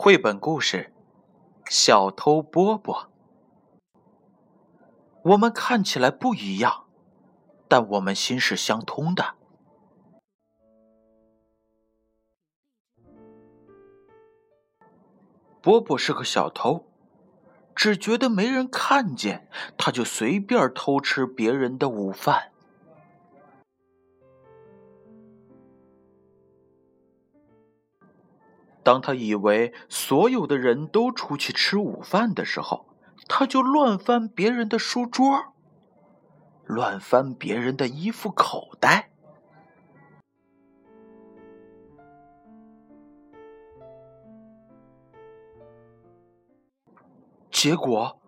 绘本故事《小偷波波》。我们看起来不一样，但我们心是相通的。波波是个小偷，只觉得没人看见，他就随便偷吃别人的午饭。当他以为所有的人都出去吃午饭的时候，他就乱翻别人的书桌，乱翻别人的衣服口袋。结果，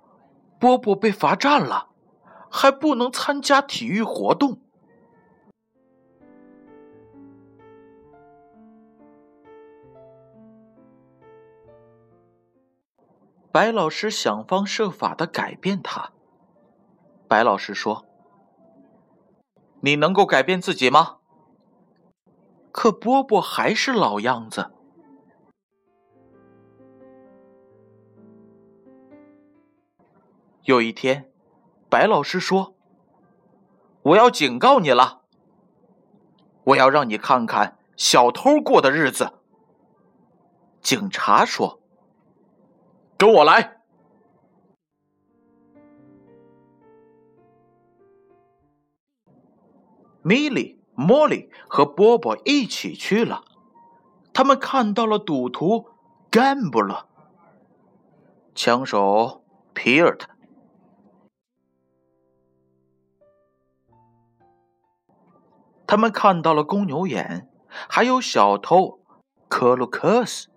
波波被罚站了，还不能参加体育活动。白老师想方设法的改变他。白老师说：“你能够改变自己吗？”可波波还是老样子。有一天，白老师说：“我要警告你了，我要让你看看小偷过的日子。”警察说。跟我来，米莉、莫莉和波波一起去了。他们看到了赌徒干布勒、枪手皮尔特，他们看到了公牛眼，还有小偷克鲁克斯。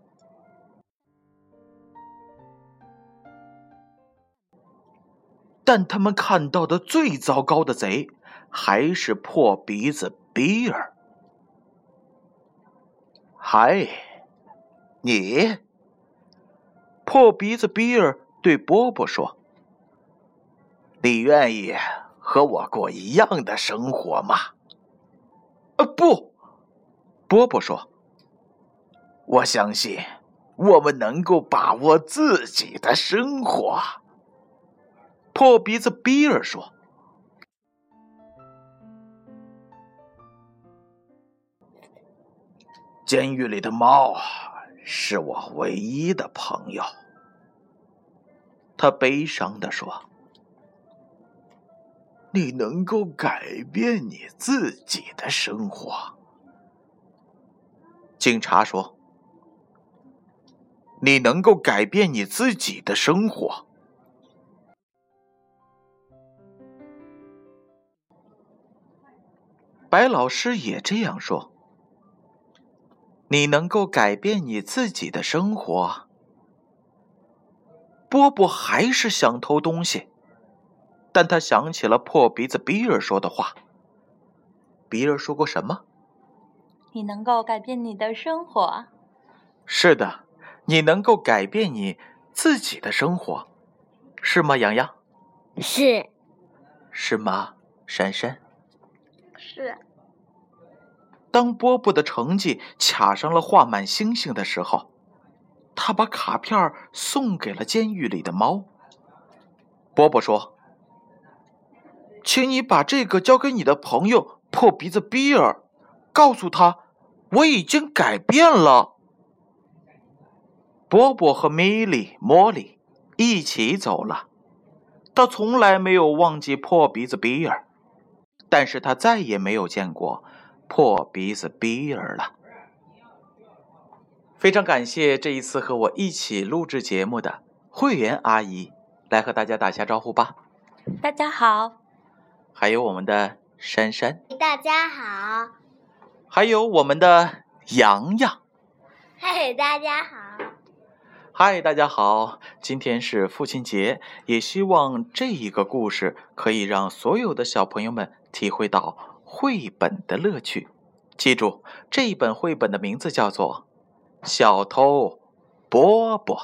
但他们看到的最糟糕的贼，还是破鼻子比尔。嗨，你！破鼻子比尔对波波说：“你愿意和我过一样的生活吗？”呃，不，波波说：“我相信我们能够把握自己的生活。”破鼻子比尔说：“监狱里的猫是我唯一的朋友。”他悲伤的说：“你能够改变你自己的生活。”警察说：“你能够改变你自己的生活。”白老师也这样说：“你能够改变你自己的生活。”波波还是想偷东西，但他想起了破鼻子比尔说的话。比尔说过什么？你能够改变你的生活。是的，你能够改变你自己的生活，是吗？洋洋？是。是吗？珊珊？是。当波波的成绩卡上了画满星星的时候，他把卡片送给了监狱里的猫。波波说：“请你把这个交给你的朋友破鼻子比尔，告诉他我已经改变了。”波波和米莉、莫莉一起走了。他从来没有忘记破鼻子比尔。但是他再也没有见过破鼻子比尔了。非常感谢这一次和我一起录制节目的会员阿姨，来和大家打下招呼吧。大家好。还有我们的珊珊。大家好。还有我们的洋洋。嘿，大家好。嗨，大家好！今天是父亲节，也希望这一个故事可以让所有的小朋友们体会到绘本的乐趣。记住，这一本绘本的名字叫做《小偷波波》。